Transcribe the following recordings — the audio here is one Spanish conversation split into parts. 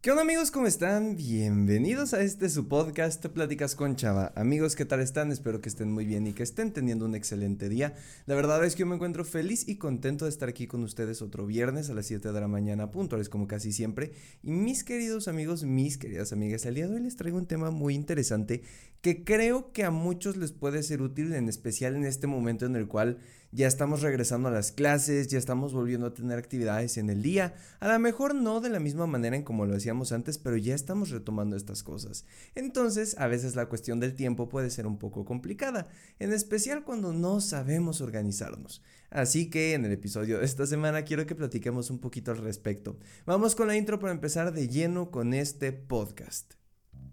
¿Qué onda amigos? ¿Cómo están? Bienvenidos a este su podcast Pláticas con Chava. Amigos, ¿qué tal están? Espero que estén muy bien y que estén teniendo un excelente día. La verdad es que yo me encuentro feliz y contento de estar aquí con ustedes otro viernes a las 7 de la mañana, puntuales como casi siempre. Y mis queridos amigos, mis queridas amigas, el día de hoy les traigo un tema muy interesante que creo que a muchos les puede ser útil, en especial en este momento en el cual ya estamos regresando a las clases, ya estamos volviendo a tener actividades en el día, a lo mejor no de la misma manera en como lo hacíamos antes, pero ya estamos retomando estas cosas. Entonces, a veces la cuestión del tiempo puede ser un poco complicada, en especial cuando no sabemos organizarnos. Así que en el episodio de esta semana quiero que platiquemos un poquito al respecto. Vamos con la intro para empezar de lleno con este podcast.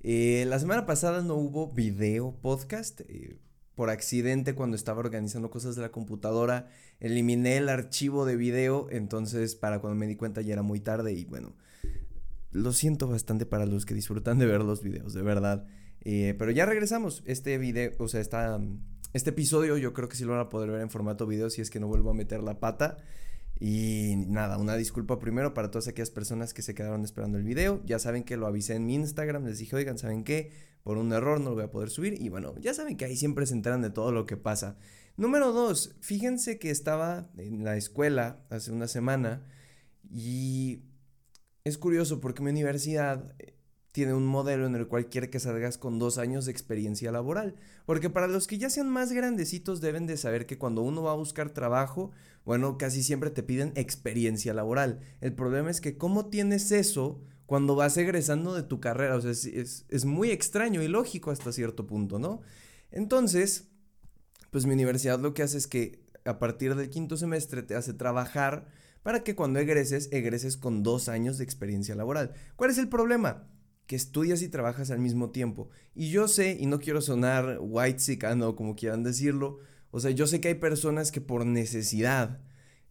Eh, la semana pasada no hubo video podcast. Eh, por accidente, cuando estaba organizando cosas de la computadora, eliminé el archivo de video. Entonces, para cuando me di cuenta ya era muy tarde. Y bueno, lo siento bastante para los que disfrutan de ver los videos, de verdad. Eh, pero ya regresamos. Este video, o sea, este episodio yo creo que sí lo van a poder ver en formato video si es que no vuelvo a meter la pata. Y nada, una disculpa primero para todas aquellas personas que se quedaron esperando el video. Ya saben que lo avisé en mi Instagram, les dije, oigan, ¿saben qué? Por un error no lo voy a poder subir. Y bueno, ya saben que ahí siempre se enteran de todo lo que pasa. Número dos, fíjense que estaba en la escuela hace una semana y es curioso porque mi universidad tiene un modelo en el cual quiere que salgas con dos años de experiencia laboral. Porque para los que ya sean más grandecitos deben de saber que cuando uno va a buscar trabajo, bueno, casi siempre te piden experiencia laboral. El problema es que cómo tienes eso cuando vas egresando de tu carrera. O sea, es, es muy extraño y lógico hasta cierto punto, ¿no? Entonces, pues mi universidad lo que hace es que a partir del quinto semestre te hace trabajar para que cuando egreses, egreses con dos años de experiencia laboral. ¿Cuál es el problema? Que estudias y trabajas al mismo tiempo. Y yo sé, y no quiero sonar white o como quieran decirlo, o sea, yo sé que hay personas que por necesidad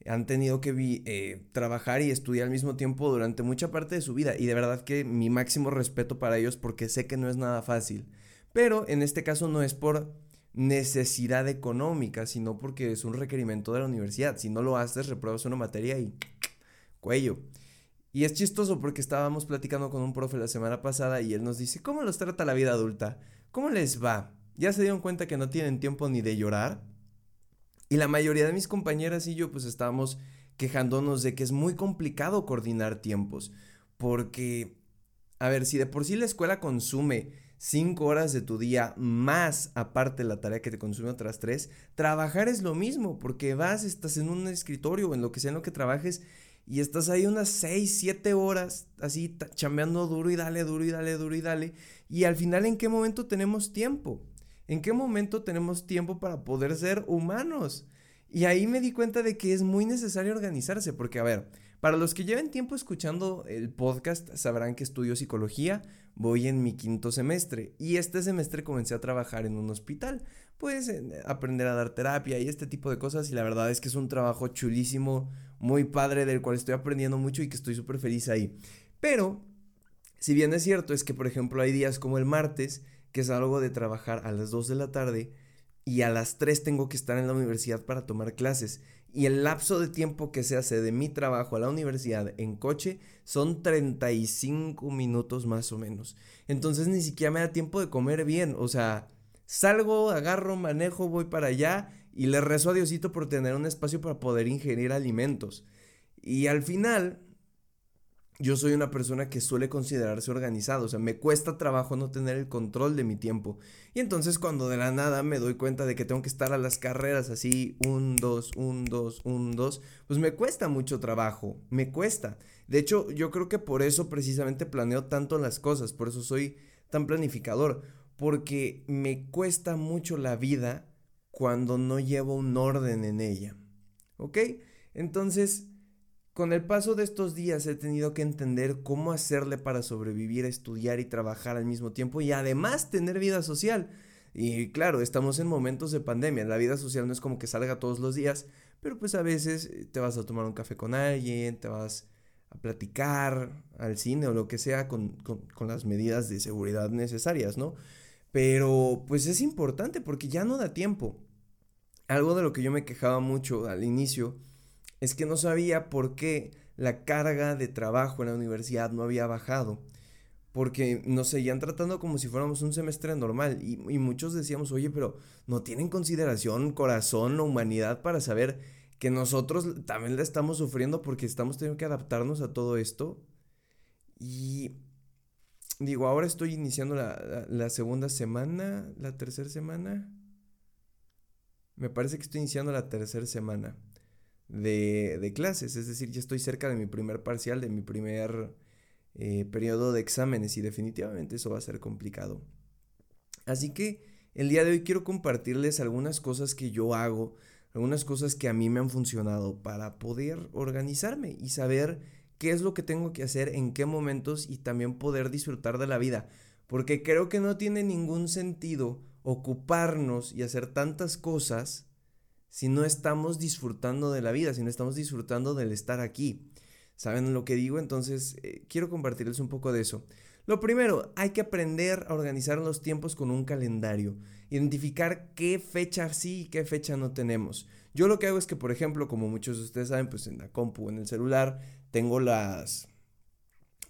han tenido que eh, trabajar y estudiar al mismo tiempo durante mucha parte de su vida. Y de verdad que mi máximo respeto para ellos porque sé que no es nada fácil. Pero en este caso no es por necesidad económica, sino porque es un requerimiento de la universidad. Si no lo haces, repruebas una materia y cuello. Y es chistoso porque estábamos platicando con un profe la semana pasada y él nos dice, ¿cómo los trata la vida adulta? ¿Cómo les va? ¿Ya se dieron cuenta que no tienen tiempo ni de llorar? Y la mayoría de mis compañeras y yo pues estábamos quejándonos de que es muy complicado coordinar tiempos. Porque, a ver, si de por sí la escuela consume cinco horas de tu día más aparte la tarea que te consume otras tres, trabajar es lo mismo, porque vas, estás en un escritorio o en lo que sea en lo que trabajes y estás ahí unas 6, 7 horas así chambeando duro y dale, duro y dale, duro y dale. Y al final, ¿en qué momento tenemos tiempo? ¿En qué momento tenemos tiempo para poder ser humanos? Y ahí me di cuenta de que es muy necesario organizarse, porque a ver, para los que lleven tiempo escuchando el podcast, sabrán que estudio psicología, voy en mi quinto semestre y este semestre comencé a trabajar en un hospital, pues aprender a dar terapia y este tipo de cosas y la verdad es que es un trabajo chulísimo, muy padre del cual estoy aprendiendo mucho y que estoy súper feliz ahí. Pero, si bien es cierto, es que por ejemplo hay días como el martes, que es algo de trabajar a las 2 de la tarde y a las 3 tengo que estar en la universidad para tomar clases. Y el lapso de tiempo que se hace de mi trabajo a la universidad en coche son 35 minutos más o menos. Entonces ni siquiera me da tiempo de comer bien. O sea, salgo, agarro, manejo, voy para allá y le rezo a Diosito por tener un espacio para poder ingerir alimentos. Y al final, yo soy una persona que suele considerarse organizado, o sea, me cuesta trabajo no tener el control de mi tiempo. Y entonces cuando de la nada me doy cuenta de que tengo que estar a las carreras así, un, dos, un, dos, un, dos, pues me cuesta mucho trabajo, me cuesta. De hecho, yo creo que por eso precisamente planeo tanto las cosas, por eso soy tan planificador, porque me cuesta mucho la vida cuando no llevo un orden en ella. ¿Ok? Entonces, con el paso de estos días he tenido que entender cómo hacerle para sobrevivir, estudiar y trabajar al mismo tiempo y además tener vida social. Y claro, estamos en momentos de pandemia, la vida social no es como que salga todos los días, pero pues a veces eh, te vas a tomar un café con alguien, te vas a platicar al cine o lo que sea con, con las medidas de seguridad necesarias, ¿no? Pero pues es importante porque ya no da tiempo. Algo de lo que yo me quejaba mucho al inicio es que no sabía por qué la carga de trabajo en la universidad no había bajado. Porque nos seguían tratando como si fuéramos un semestre normal. Y, muchos decíamos, oye, pero no tienen consideración, corazón o humanidad para saber que nosotros también la estamos sufriendo porque estamos teniendo que adaptarnos a todo esto. Y digo, ahora estoy iniciando la, la segunda semana, la tercera semana. Me parece que estoy iniciando la tercera semana de, clases, es decir, ya estoy cerca de mi primer parcial, de mi primer eh, periodo de exámenes y definitivamente eso va a ser complicado. Así que el día de hoy quiero compartirles algunas cosas que yo hago, algunas cosas que a mí me han funcionado para poder organizarme y saber qué es lo que tengo que hacer, en qué momentos y también poder disfrutar de la vida. Porque creo que no tiene ningún sentido ocuparnos y hacer tantas cosas si no estamos disfrutando de la vida, si no estamos disfrutando del estar aquí. ¿Saben lo que digo? Entonces, eh, quiero compartirles un poco de eso. Lo primero, hay que aprender a organizar los tiempos con un calendario, identificar qué fecha sí y qué fecha no tenemos. Yo lo que hago es que, por ejemplo, como muchos de ustedes saben, pues en la compu, en el celular, tengo las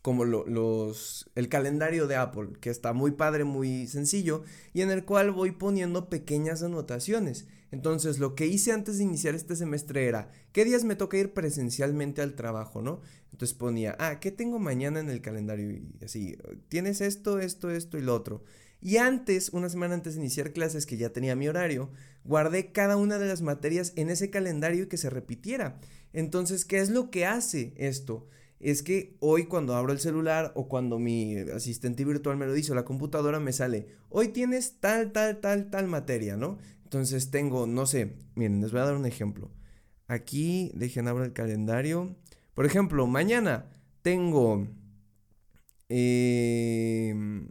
como los el calendario de Apple, que está muy padre, muy sencillo, y en el cual voy poniendo pequeñas anotaciones. Entonces, lo que hice antes de iniciar este semestre era, ¿qué días me toca ir presencialmente al trabajo, no? Entonces ponía, ah, ¿qué tengo mañana en el calendario? Y así, tienes esto, esto, esto y lo otro. Y antes, una semana antes de iniciar clases, que ya tenía mi horario, guardé cada una de las materias en ese calendario y que se repitiera. Entonces, ¿qué es lo que hace esto? Es que hoy cuando abro el celular o cuando mi asistente virtual me lo dice o la computadora me sale, hoy tienes tal, tal, tal, tal materia, ¿no? Entonces tengo, no sé, miren, les voy a dar un ejemplo. Aquí, dejen abrir el calendario. Por ejemplo, mañana tengo em,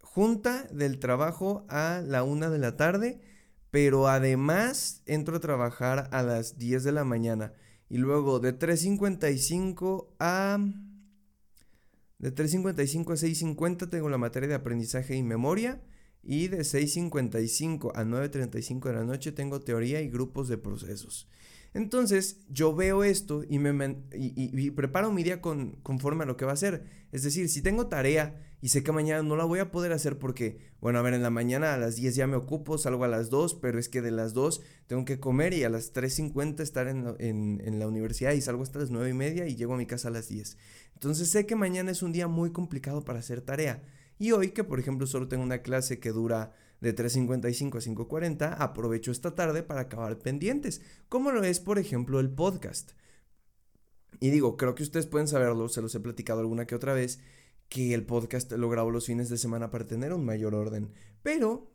junta del trabajo a la una de la tarde, pero además entro a trabajar a las 10 de la mañana. Y luego de 3.55 a... De 3.55 a 6.50 tengo la materia de aprendizaje y memoria. Y de 6.55 a 9.35 de la noche tengo teoría y grupos de procesos. Entonces yo veo esto y, me, preparo mi día con, conforme a lo que va a hacer. Es decir, si tengo tarea y sé que mañana no la voy a poder hacer porque, bueno, a ver, en la mañana a las 10 ya me ocupo, salgo a las 2, pero es que de las 2 tengo que comer y a las 3.50 estar en, en, en, la universidad y salgo hasta las 9 y media y llego a mi casa a las 10. Entonces sé que mañana es un día muy complicado para hacer tarea. Y hoy que por ejemplo solo tengo una clase que dura de 3.55 a 5.40, aprovecho esta tarde para acabar pendientes, como lo es por ejemplo el podcast. Y digo, creo que ustedes pueden saberlo, se los he platicado alguna que otra vez, que el podcast lo grabo los fines de semana para tener un mayor orden. Pero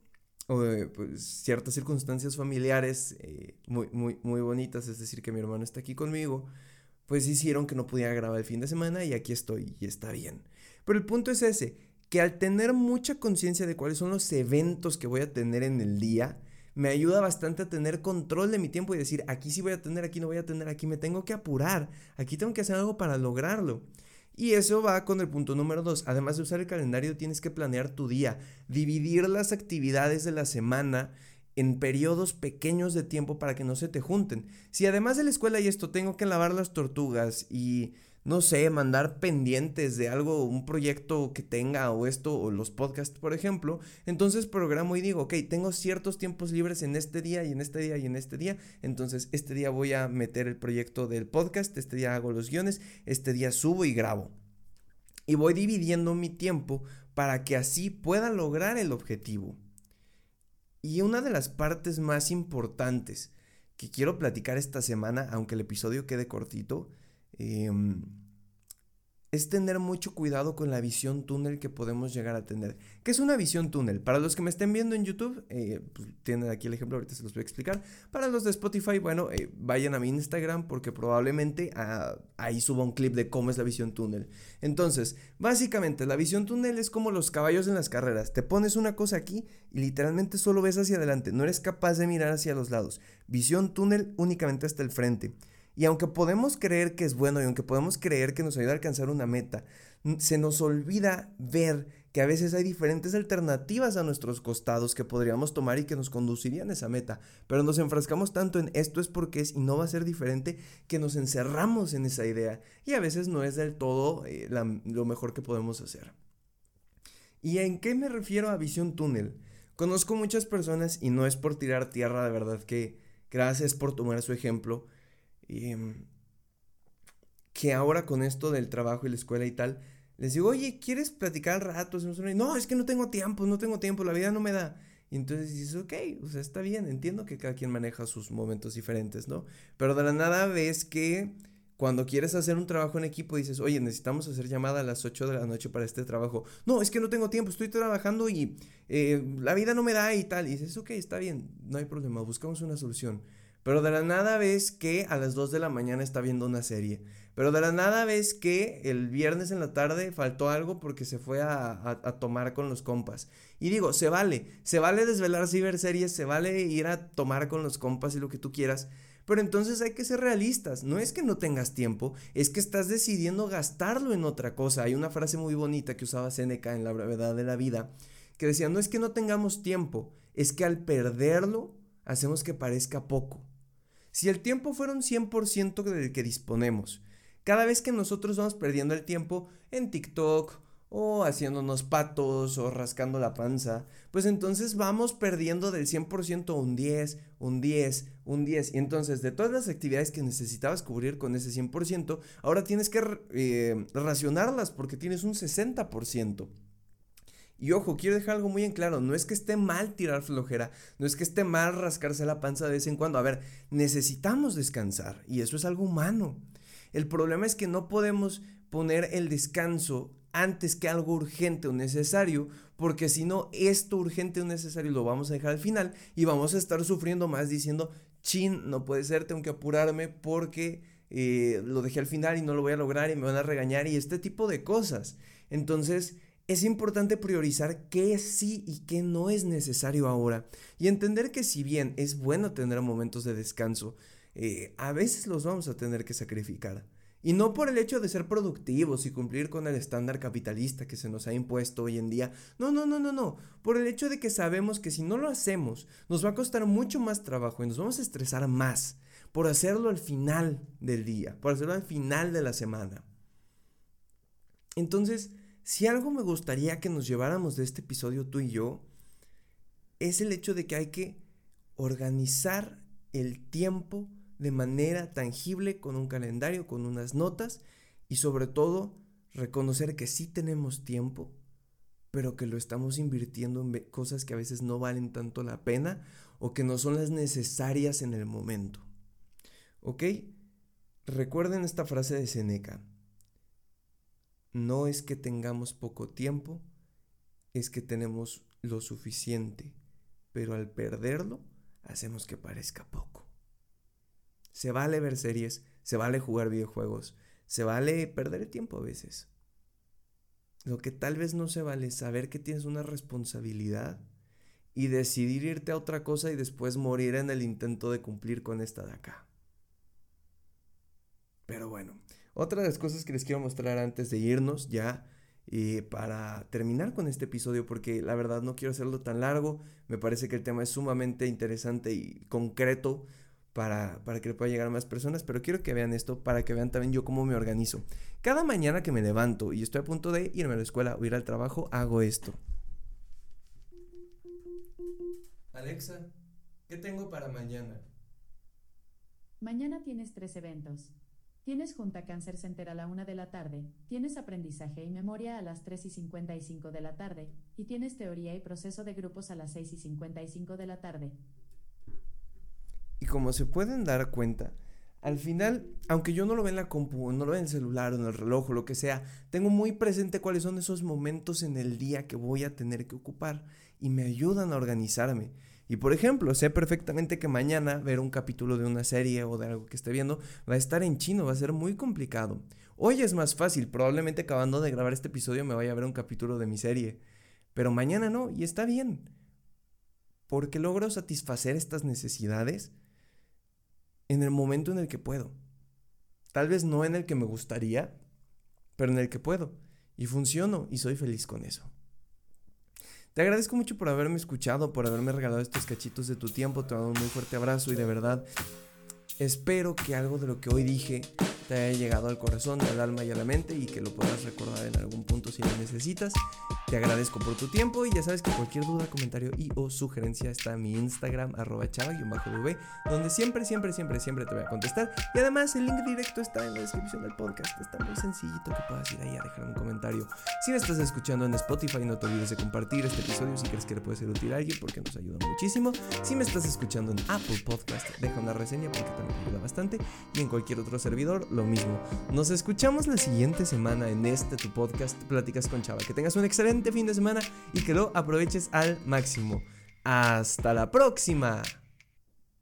pues, ciertas circunstancias familiares eh, muy, muy, muy bonitas, es decir, que mi hermano está aquí conmigo, pues hicieron que no pudiera grabar el fin de semana y aquí estoy y está bien. Pero el punto es ese, que al tener mucha conciencia de cuáles son los eventos que voy a tener en el día, me ayuda bastante a tener control de mi tiempo y decir, aquí sí voy a tener, aquí no voy a tener, aquí me tengo que apurar, aquí tengo que hacer algo para lograrlo. Y eso va con el punto número dos. Además de usar el calendario, tienes que planear tu día, dividir las actividades de la semana en periodos pequeños de tiempo para que no se te junten. Si además de la escuela y esto tengo que lavar las tortugas y no sé, mandar pendientes de algo, un proyecto que tenga o esto, o los podcasts, por ejemplo, entonces programo y digo, ok, tengo ciertos tiempos libres en este día y en este día y en este día, entonces este día voy a meter el proyecto del podcast, este día hago los guiones, este día subo y grabo. Y voy dividiendo mi tiempo para que así pueda lograr el objetivo. Y una de las partes más importantes que quiero platicar esta semana, aunque el episodio quede cortito, Em, es tener mucho cuidado con la visión túnel que podemos llegar a tener. ¿Qué es una visión túnel? Para los que me estén viendo en YouTube, eh, pues, tienen aquí el ejemplo, ahorita se los voy a explicar. Para los de Spotify, bueno, eh, vayan a mi Instagram porque probablemente ah, ahí suba un clip de cómo es la visión túnel. Entonces, básicamente, la visión túnel es como los caballos en las carreras. Te pones una cosa aquí y literalmente solo ves hacia adelante, no eres capaz de mirar hacia los lados. Visión túnel únicamente hasta el frente. Y aunque podemos creer que es bueno y aunque podemos creer que nos ayuda a alcanzar una meta, se nos olvida ver que a veces hay diferentes alternativas a nuestros costados que podríamos tomar y que nos conducirían a esa meta. Pero nos enfrascamos tanto en esto es porque es y no va a ser diferente que nos encerramos en esa idea y a veces no es del todo eh, lo mejor que podemos hacer. ¿Y en qué me refiero a visión túnel? Conozco muchas personas y no es por tirar tierra, de verdad que gracias por tomar su ejemplo Em, que ahora con esto del trabajo y la escuela y tal, les digo, oye, ¿quieres platicar al rato? No, es que no tengo tiempo, no tengo tiempo, la vida no me da. Y entonces dices, ok, o sea, está bien, entiendo que cada quien maneja sus momentos diferentes, ¿no? Pero de la nada ves que cuando quieres hacer un trabajo en equipo dices, oye, necesitamos hacer llamada a las 8 de la noche para este trabajo. No, es que no tengo tiempo, estoy trabajando y eh, la vida no me da y tal. Y dices, ok, está bien, no hay problema, buscamos una solución. Pero de la nada ves que a las 2 de la mañana está viendo una serie. Pero de la nada ves que el viernes en la tarde faltó algo porque se fue a, tomar con los compas. Y digo, se vale, se vale desvelarse y ver series, se vale ir a tomar con los compas y lo que tú quieras. Pero entonces hay que ser realistas. No es que no tengas tiempo, es que estás decidiendo gastarlo en otra cosa. Hay una frase muy bonita que usaba Seneca en La brevedad de la vida, que decía, no es que no tengamos tiempo, es que al perderlo hacemos que parezca poco. Si el tiempo fuera un 100% del que disponemos, cada vez que nosotros vamos perdiendo el tiempo en TikTok o haciéndonos patos o rascando la panza, pues entonces vamos perdiendo del 100% un 10, un 10, un 10. Y entonces de todas las actividades que necesitabas cubrir con ese 100%, ahora tienes que eh, racionarlas porque tienes un 60%. Y ojo, quiero dejar algo muy en claro, no es que esté mal tirar flojera, no es que esté mal rascarse la panza de vez en cuando. A ver, necesitamos descansar y eso es algo humano. El problema es que no podemos poner el descanso antes que algo urgente o necesario, porque si no, esto urgente o necesario lo vamos a dejar al final y vamos a estar sufriendo más diciendo, chin, no puede ser, tengo que apurarme porque eh, lo dejé al final y no lo voy a lograr y me van a regañar y este tipo de cosas. Entonces, es importante priorizar qué sí y qué no es necesario ahora y entender que si bien es bueno tener momentos de descanso, eh, a veces los vamos a tener que sacrificar. Y no por el hecho de ser productivos y cumplir con el estándar capitalista que se nos ha impuesto hoy en día. No, no, no, no, no. Por el hecho de que sabemos que si no lo hacemos, nos va a costar mucho más trabajo y nos vamos a estresar más por hacerlo al final del día, por hacerlo al final de la semana. Entonces, si algo me gustaría que nos lleváramos de este episodio tú y yo, es el hecho de que hay que organizar el tiempo de manera tangible con un calendario, con unas notas y sobre todo reconocer que sí tenemos tiempo, pero que lo estamos invirtiendo en cosas que a veces no valen tanto la pena o que no son las necesarias en el momento. ¿Ok? Recuerden esta frase de Seneca no es que tengamos poco tiempo, es que tenemos lo suficiente, pero al perderlo hacemos que parezca poco. Se vale ver series, se vale jugar videojuegos, se vale perder el tiempo a veces. Lo que tal vez no se vale es saber que tienes una responsabilidad y decidir irte a otra cosa y después morir en el intento de cumplir con esta de acá. Pero bueno, otra de las cosas que les quiero mostrar antes de irnos ya eh, para terminar con este episodio, porque la verdad no quiero hacerlo tan largo, me parece que el tema es sumamente interesante y concreto para, para que le pueda llegar a más personas, pero quiero que vean esto para que vean también yo cómo me organizo. Cada mañana que me levanto y estoy a punto de irme a la escuela o ir al trabajo, hago esto. Alexa, ¿qué tengo para mañana? Mañana tienes tres eventos. Tienes junta Cáncer Center a la 1 de la tarde, tienes aprendizaje y memoria a las 3 y 55 de la tarde, y tienes teoría y proceso de grupos a las 6 y 55 de la tarde. Y como se pueden dar cuenta, al final, aunque yo no lo vea en la compu, no lo vea en el celular o en el reloj lo que sea, tengo muy presente cuáles son esos momentos en el día que voy a tener que ocupar y me ayudan a organizarme. Y por ejemplo, sé perfectamente que mañana ver un capítulo de una serie o de algo que esté viendo va a estar en chino, va a ser muy complicado. Hoy es más fácil, probablemente acabando de grabar este episodio me vaya a ver un capítulo de mi serie, pero mañana no, y está bien. Porque logro satisfacer estas necesidades en el momento en el que puedo. Tal vez no en el que me gustaría, pero en el que puedo. Y funciono y soy feliz con eso. Te agradezco mucho por haberme escuchado, por haberme regalado estos cachitos de tu tiempo. Te mando un muy fuerte abrazo y de verdad espero que algo de lo que hoy dije te haya llegado al corazón, al alma y a la mente y que lo puedas recordar en algún punto si lo necesitas. Te agradezco por tu tiempo y ya sabes que cualquier duda, comentario y o sugerencia está en mi Instagram arroba chava-v donde siempre, siempre, siempre, siempre te voy a contestar. Y además el link directo está en la descripción del podcast. Está muy sencillito que puedas ir ahí a dejar un comentario. Si me estás escuchando en Spotify, no te olvides de compartir este episodio si crees que le puede ser útil a alguien porque nos ayuda muchísimo. Si me estás escuchando en Apple Podcast, deja una reseña porque también ayuda bastante. Y en cualquier otro servidor, mismo. Nos escuchamos la siguiente semana en este tu podcast Pláticas con Chava. Que tengas un excelente fin de semana y que lo aproveches al máximo. Hasta la próxima.